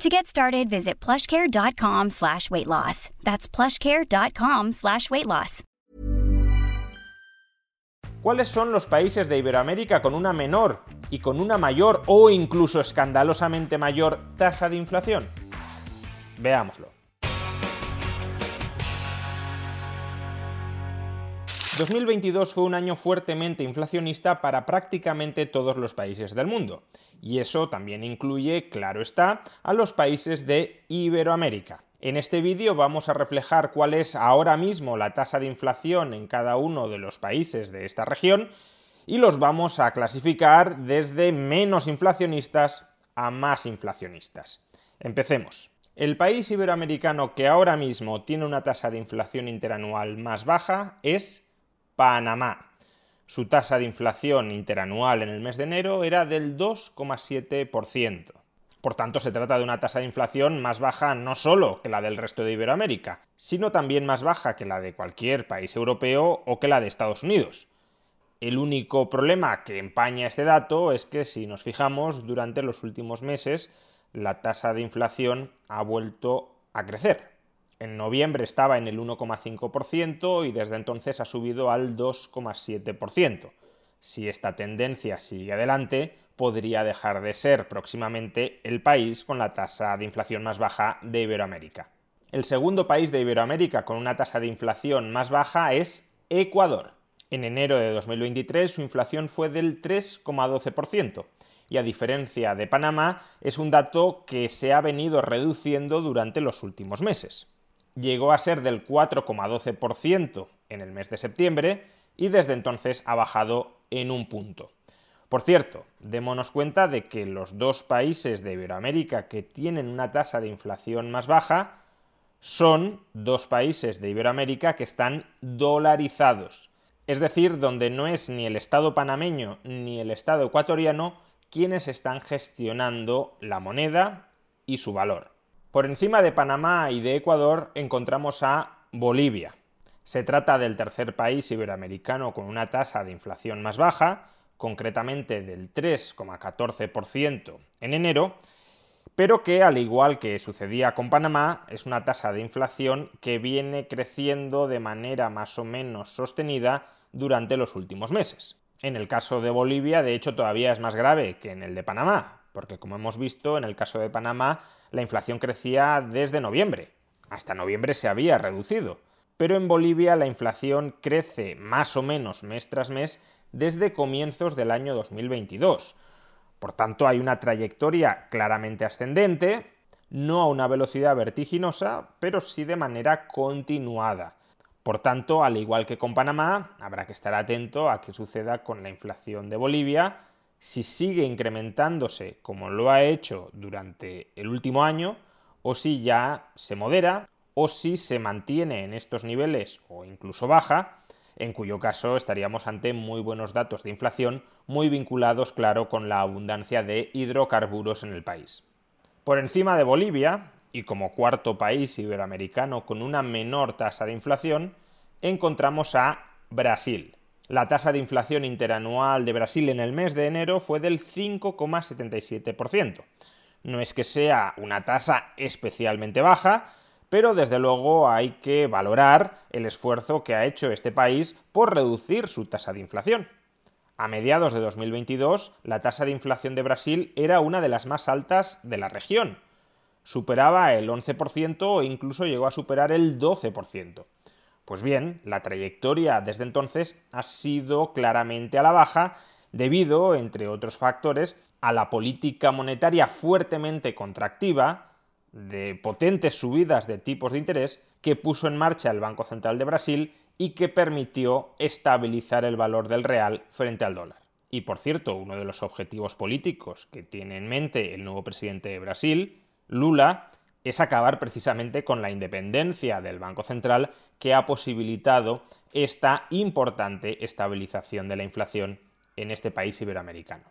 To get started, visit plushcare.com slash weight loss. That's plushcare.com slash weight loss. ¿Cuáles son los países de Iberoamérica con una menor y con una mayor o incluso escandalosamente mayor tasa de inflación? Veámoslo. 2022 fue un año fuertemente inflacionista para prácticamente todos los países del mundo, y eso también incluye, claro está, a los países de Iberoamérica. En este vídeo vamos a reflejar cuál es ahora mismo la tasa de inflación en cada uno de los países de esta región y los vamos a clasificar desde menos inflacionistas a más inflacionistas. Empecemos. El país iberoamericano que ahora mismo tiene una tasa de inflación interanual más baja es Panamá. Su tasa de inflación interanual en el mes de enero era del 2,7%. Por tanto, se trata de una tasa de inflación más baja no solo que la del resto de Iberoamérica, sino también más baja que la de cualquier país europeo o que la de Estados Unidos. El único problema que empaña este dato es que si nos fijamos, durante los últimos meses la tasa de inflación ha vuelto a crecer. En noviembre estaba en el 1,5% y desde entonces ha subido al 2,7%. Si esta tendencia sigue adelante, podría dejar de ser próximamente el país con la tasa de inflación más baja de Iberoamérica. El segundo país de Iberoamérica con una tasa de inflación más baja es Ecuador. En enero de 2023 su inflación fue del 3,12% y a diferencia de Panamá es un dato que se ha venido reduciendo durante los últimos meses llegó a ser del 4,12% en el mes de septiembre y desde entonces ha bajado en un punto. Por cierto, démonos cuenta de que los dos países de Iberoamérica que tienen una tasa de inflación más baja son dos países de Iberoamérica que están dolarizados, es decir, donde no es ni el Estado panameño ni el Estado ecuatoriano quienes están gestionando la moneda y su valor. Por encima de Panamá y de Ecuador encontramos a Bolivia. Se trata del tercer país iberoamericano con una tasa de inflación más baja, concretamente del 3,14% en enero, pero que, al igual que sucedía con Panamá, es una tasa de inflación que viene creciendo de manera más o menos sostenida durante los últimos meses. En el caso de Bolivia, de hecho, todavía es más grave que en el de Panamá, porque como hemos visto, en el caso de Panamá, la inflación crecía desde noviembre. Hasta noviembre se había reducido. Pero en Bolivia la inflación crece más o menos mes tras mes desde comienzos del año 2022. Por tanto, hay una trayectoria claramente ascendente, no a una velocidad vertiginosa, pero sí de manera continuada. Por tanto, al igual que con Panamá, habrá que estar atento a qué suceda con la inflación de Bolivia, si sigue incrementándose como lo ha hecho durante el último año, o si ya se modera, o si se mantiene en estos niveles o incluso baja, en cuyo caso estaríamos ante muy buenos datos de inflación, muy vinculados, claro, con la abundancia de hidrocarburos en el país. Por encima de Bolivia, y como cuarto país iberoamericano con una menor tasa de inflación, encontramos a Brasil, la tasa de inflación interanual de Brasil en el mes de enero fue del 5,77%. No es que sea una tasa especialmente baja, pero desde luego hay que valorar el esfuerzo que ha hecho este país por reducir su tasa de inflación. A mediados de 2022, la tasa de inflación de Brasil era una de las más altas de la región. Superaba el 11% o incluso llegó a superar el 12%. Pues bien, la trayectoria desde entonces ha sido claramente a la baja debido, entre otros factores, a la política monetaria fuertemente contractiva, de potentes subidas de tipos de interés que puso en marcha el Banco Central de Brasil y que permitió estabilizar el valor del real frente al dólar. Y por cierto, uno de los objetivos políticos que tiene en mente el nuevo presidente de Brasil, Lula, es acabar precisamente con la independencia del Banco Central que ha posibilitado esta importante estabilización de la inflación en este país iberoamericano.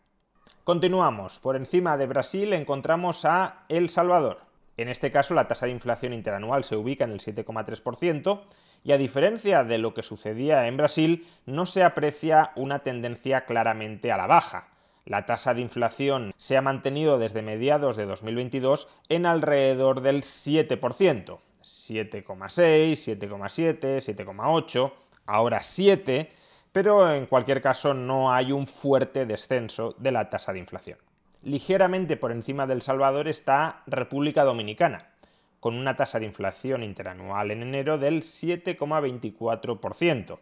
Continuamos. Por encima de Brasil encontramos a El Salvador. En este caso la tasa de inflación interanual se ubica en el 7,3% y a diferencia de lo que sucedía en Brasil, no se aprecia una tendencia claramente a la baja. La tasa de inflación se ha mantenido desde mediados de 2022 en alrededor del 7%, 7,6, 7,7, 7,8, ahora 7, pero en cualquier caso no hay un fuerte descenso de la tasa de inflación. Ligeramente por encima del Salvador está República Dominicana, con una tasa de inflación interanual en enero del 7,24%.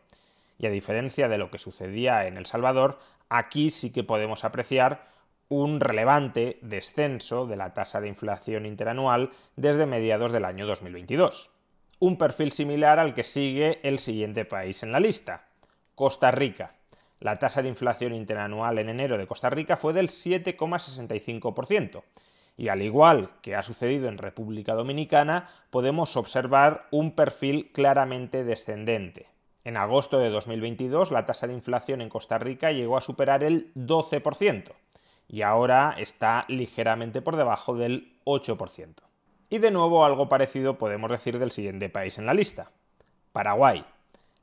Y a diferencia de lo que sucedía en El Salvador, aquí sí que podemos apreciar un relevante descenso de la tasa de inflación interanual desde mediados del año 2022. Un perfil similar al que sigue el siguiente país en la lista, Costa Rica. La tasa de inflación interanual en enero de Costa Rica fue del 7,65%. Y al igual que ha sucedido en República Dominicana, podemos observar un perfil claramente descendente. En agosto de 2022 la tasa de inflación en Costa Rica llegó a superar el 12% y ahora está ligeramente por debajo del 8%. Y de nuevo algo parecido podemos decir del siguiente país en la lista, Paraguay.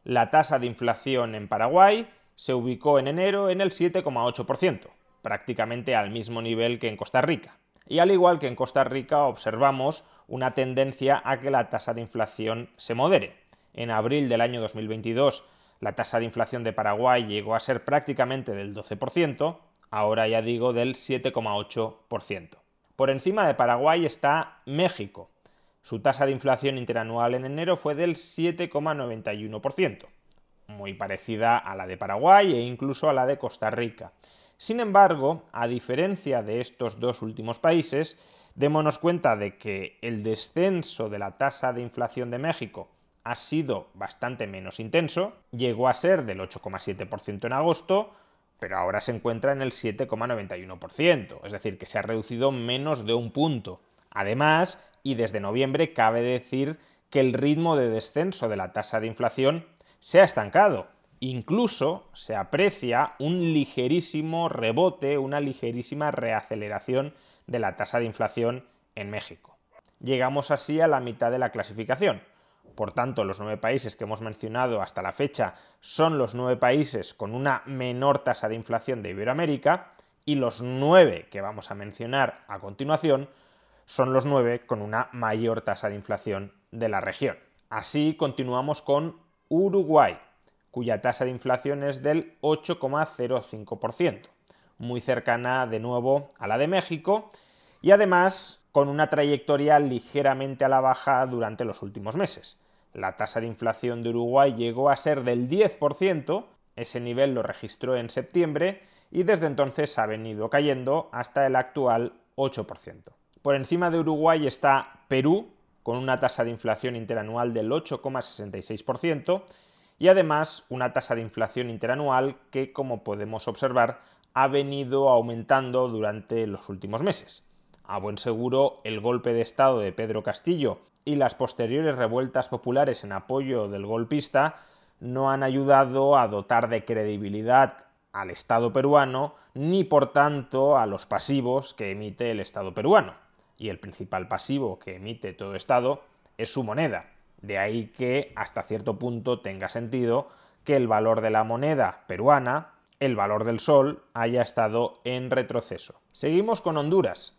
La tasa de inflación en Paraguay se ubicó en enero en el 7,8%, prácticamente al mismo nivel que en Costa Rica. Y al igual que en Costa Rica observamos una tendencia a que la tasa de inflación se modere. En abril del año 2022 la tasa de inflación de Paraguay llegó a ser prácticamente del 12%, ahora ya digo del 7,8%. Por encima de Paraguay está México, su tasa de inflación interanual en enero fue del 7,91%, muy parecida a la de Paraguay e incluso a la de Costa Rica. Sin embargo, a diferencia de estos dos últimos países, démonos cuenta de que el descenso de la tasa de inflación de México ha sido bastante menos intenso, llegó a ser del 8,7% en agosto, pero ahora se encuentra en el 7,91%, es decir, que se ha reducido menos de un punto. Además, y desde noviembre cabe decir que el ritmo de descenso de la tasa de inflación se ha estancado. Incluso se aprecia un ligerísimo rebote, una ligerísima reaceleración de la tasa de inflación en México. Llegamos así a la mitad de la clasificación. Por tanto, los nueve países que hemos mencionado hasta la fecha son los nueve países con una menor tasa de inflación de Iberoamérica y los nueve que vamos a mencionar a continuación son los nueve con una mayor tasa de inflación de la región. Así continuamos con Uruguay, cuya tasa de inflación es del 8,05%, muy cercana de nuevo a la de México y además con una trayectoria ligeramente a la baja durante los últimos meses. La tasa de inflación de Uruguay llegó a ser del 10%, ese nivel lo registró en septiembre y desde entonces ha venido cayendo hasta el actual 8%. Por encima de Uruguay está Perú, con una tasa de inflación interanual del 8,66% y además una tasa de inflación interanual que, como podemos observar, ha venido aumentando durante los últimos meses. A buen seguro, el golpe de Estado de Pedro Castillo y las posteriores revueltas populares en apoyo del golpista no han ayudado a dotar de credibilidad al Estado peruano ni por tanto a los pasivos que emite el Estado peruano y el principal pasivo que emite todo Estado es su moneda. De ahí que hasta cierto punto tenga sentido que el valor de la moneda peruana, el valor del sol, haya estado en retroceso. Seguimos con Honduras,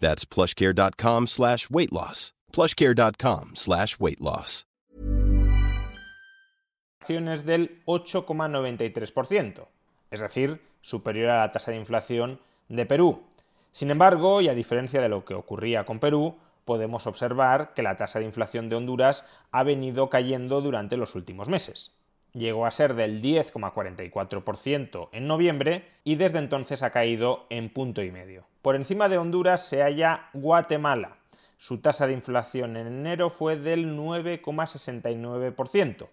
That's plushcare.com slash del 8,93%. es decir, superior a la tasa de inflación de Perú. Sin embargo, y a diferencia de lo que ocurría con Perú, podemos observar que la tasa de inflación de Honduras ha venido cayendo durante los últimos meses. Llegó a ser del 10,44% en noviembre y desde entonces ha caído en punto y medio. Por encima de Honduras se halla Guatemala. Su tasa de inflación en enero fue del 9,69%.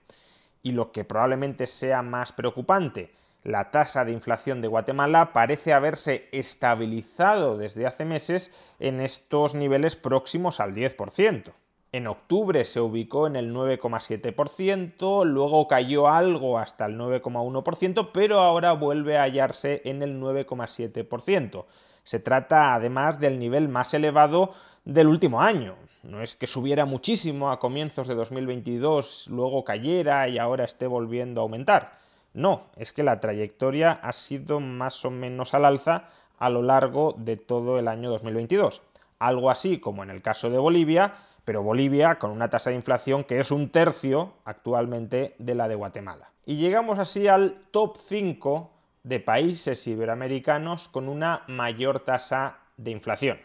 Y lo que probablemente sea más preocupante, la tasa de inflación de Guatemala parece haberse estabilizado desde hace meses en estos niveles próximos al 10%. En octubre se ubicó en el 9,7%, luego cayó algo hasta el 9,1%, pero ahora vuelve a hallarse en el 9,7%. Se trata además del nivel más elevado del último año. No es que subiera muchísimo a comienzos de 2022, luego cayera y ahora esté volviendo a aumentar. No, es que la trayectoria ha sido más o menos al alza a lo largo de todo el año 2022. Algo así como en el caso de Bolivia, pero Bolivia con una tasa de inflación que es un tercio actualmente de la de Guatemala. Y llegamos así al top 5 de países iberoamericanos con una mayor tasa de inflación.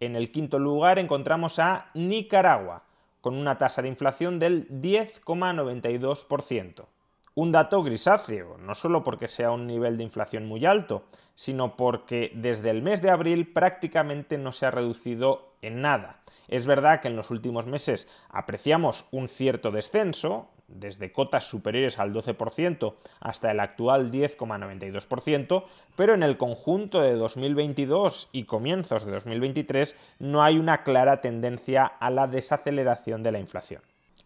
En el quinto lugar encontramos a Nicaragua, con una tasa de inflación del 10,92%. Un dato grisáceo, no solo porque sea un nivel de inflación muy alto, sino porque desde el mes de abril prácticamente no se ha reducido en nada. Es verdad que en los últimos meses apreciamos un cierto descenso, desde cotas superiores al 12% hasta el actual 10,92%, pero en el conjunto de 2022 y comienzos de 2023 no hay una clara tendencia a la desaceleración de la inflación.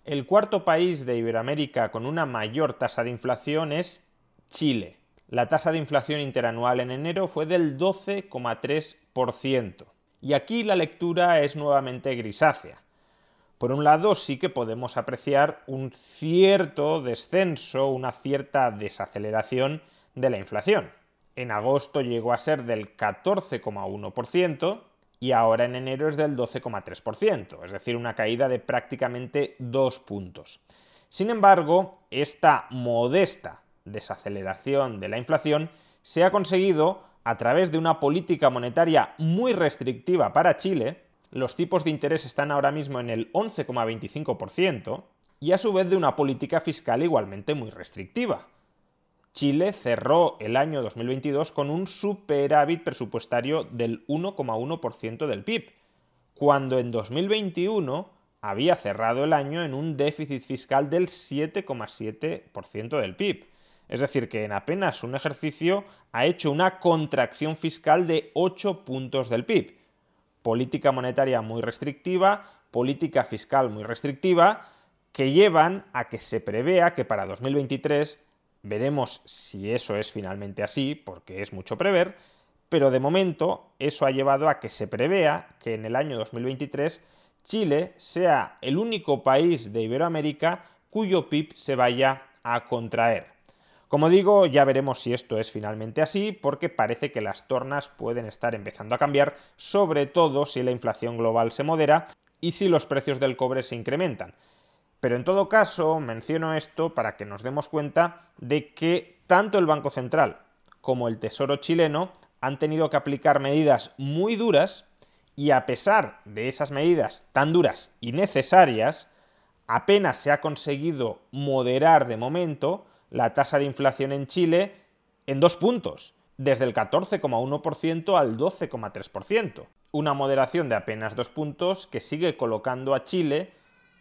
El cuarto país de Iberoamérica con una mayor tasa de inflación es Chile. La tasa de inflación interanual en enero fue del 12,3%. Y aquí la lectura es nuevamente grisácea. Por un lado, sí que podemos apreciar un cierto descenso, una cierta desaceleración de la inflación. En agosto llegó a ser del 14,1%, y ahora en enero es del 12,3%, es decir, una caída de prácticamente dos puntos. Sin embargo, esta modesta desaceleración de la inflación se ha conseguido a través de una política monetaria muy restrictiva para Chile, los tipos de interés están ahora mismo en el 11,25%, y a su vez de una política fiscal igualmente muy restrictiva. Chile cerró el año 2022 con un superávit presupuestario del 1,1% del PIB, cuando en 2021 había cerrado el año en un déficit fiscal del 7,7% del PIB. Es decir, que en apenas un ejercicio ha hecho una contracción fiscal de 8 puntos del PIB. Política monetaria muy restrictiva, política fiscal muy restrictiva, que llevan a que se prevea que para 2023 Veremos si eso es finalmente así, porque es mucho prever, pero de momento eso ha llevado a que se prevea que en el año 2023 Chile sea el único país de Iberoamérica cuyo PIB se vaya a contraer. Como digo, ya veremos si esto es finalmente así, porque parece que las tornas pueden estar empezando a cambiar, sobre todo si la inflación global se modera y si los precios del cobre se incrementan. Pero en todo caso, menciono esto para que nos demos cuenta de que tanto el Banco Central como el Tesoro chileno han tenido que aplicar medidas muy duras y a pesar de esas medidas tan duras y necesarias, apenas se ha conseguido moderar de momento la tasa de inflación en Chile en dos puntos, desde el 14,1% al 12,3%. Una moderación de apenas dos puntos que sigue colocando a Chile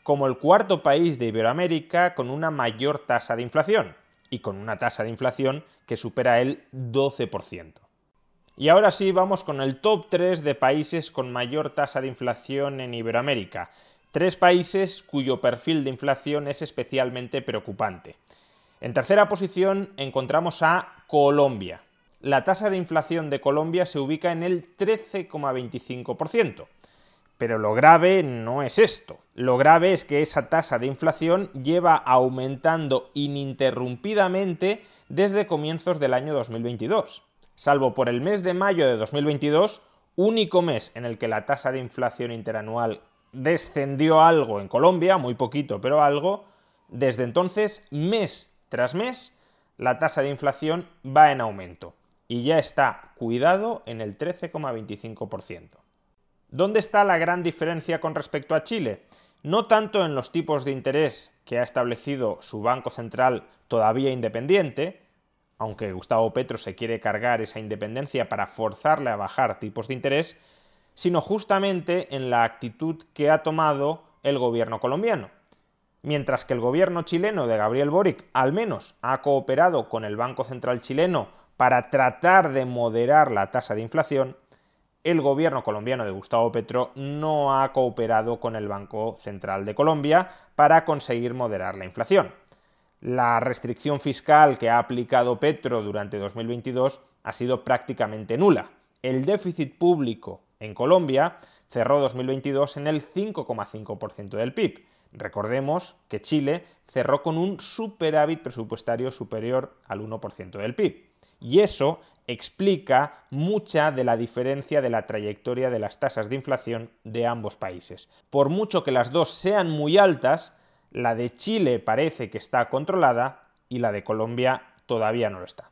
como el cuarto país de Iberoamérica con una mayor tasa de inflación y con una tasa de inflación que supera el 12%. Y ahora sí vamos con el top 3 de países con mayor tasa de inflación en Iberoamérica. Tres países cuyo perfil de inflación es especialmente preocupante. En tercera posición encontramos a Colombia. La tasa de inflación de Colombia se ubica en el 13,25%. Pero lo grave no es esto. Lo grave es que esa tasa de inflación lleva aumentando ininterrumpidamente desde comienzos del año 2022. Salvo por el mes de mayo de 2022, único mes en el que la tasa de inflación interanual descendió algo en Colombia, muy poquito, pero algo, desde entonces, mes tras mes, la tasa de inflación va en aumento y ya está, cuidado, en el 13,25%. ¿Dónde está la gran diferencia con respecto a Chile? No tanto en los tipos de interés que ha establecido su Banco Central todavía independiente, aunque Gustavo Petro se quiere cargar esa independencia para forzarle a bajar tipos de interés, sino justamente en la actitud que ha tomado el gobierno colombiano. Mientras que el gobierno chileno de Gabriel Boric al menos ha cooperado con el Banco Central chileno para tratar de moderar la tasa de inflación, el gobierno colombiano de Gustavo Petro no ha cooperado con el Banco Central de Colombia para conseguir moderar la inflación. La restricción fiscal que ha aplicado Petro durante 2022 ha sido prácticamente nula. El déficit público en Colombia cerró 2022 en el 5,5% del PIB. Recordemos que Chile cerró con un superávit presupuestario superior al 1% del PIB. Y eso explica mucha de la diferencia de la trayectoria de las tasas de inflación de ambos países. Por mucho que las dos sean muy altas, la de Chile parece que está controlada y la de Colombia todavía no lo está.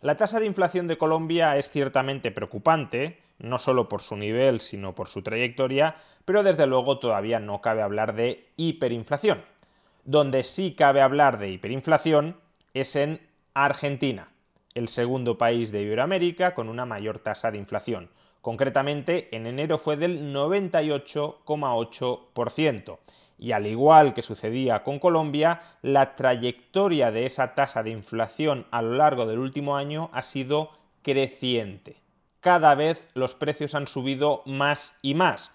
La tasa de inflación de Colombia es ciertamente preocupante, no solo por su nivel, sino por su trayectoria, pero desde luego todavía no cabe hablar de hiperinflación. Donde sí cabe hablar de hiperinflación es en Argentina el segundo país de Iberoamérica con una mayor tasa de inflación. Concretamente, en enero fue del 98,8%. Y al igual que sucedía con Colombia, la trayectoria de esa tasa de inflación a lo largo del último año ha sido creciente. Cada vez los precios han subido más y más.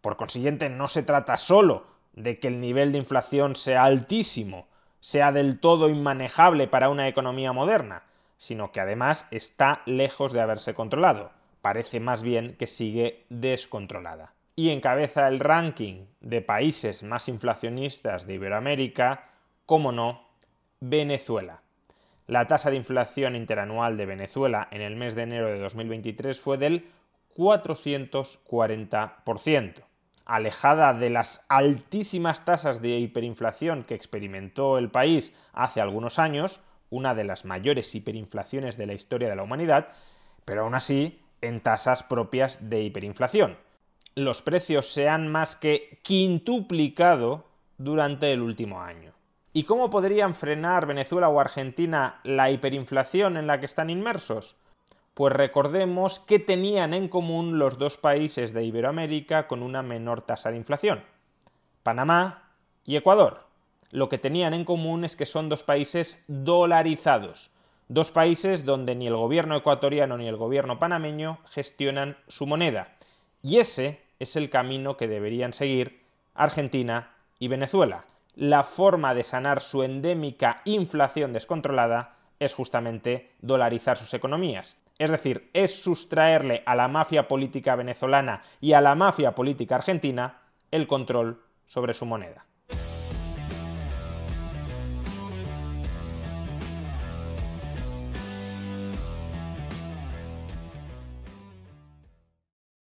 Por consiguiente, no se trata solo de que el nivel de inflación sea altísimo, sea del todo inmanejable para una economía moderna, sino que además está lejos de haberse controlado. Parece más bien que sigue descontrolada. Y encabeza el ranking de países más inflacionistas de Iberoamérica, como no, Venezuela. La tasa de inflación interanual de Venezuela en el mes de enero de 2023 fue del 440%. Alejada de las altísimas tasas de hiperinflación que experimentó el país hace algunos años, una de las mayores hiperinflaciones de la historia de la humanidad, pero aún así en tasas propias de hiperinflación. Los precios se han más que quintuplicado durante el último año. ¿Y cómo podrían frenar Venezuela o Argentina la hiperinflación en la que están inmersos? Pues recordemos que tenían en común los dos países de Iberoamérica con una menor tasa de inflación, Panamá y Ecuador lo que tenían en común es que son dos países dolarizados, dos países donde ni el gobierno ecuatoriano ni el gobierno panameño gestionan su moneda. Y ese es el camino que deberían seguir Argentina y Venezuela. La forma de sanar su endémica inflación descontrolada es justamente dolarizar sus economías. Es decir, es sustraerle a la mafia política venezolana y a la mafia política argentina el control sobre su moneda.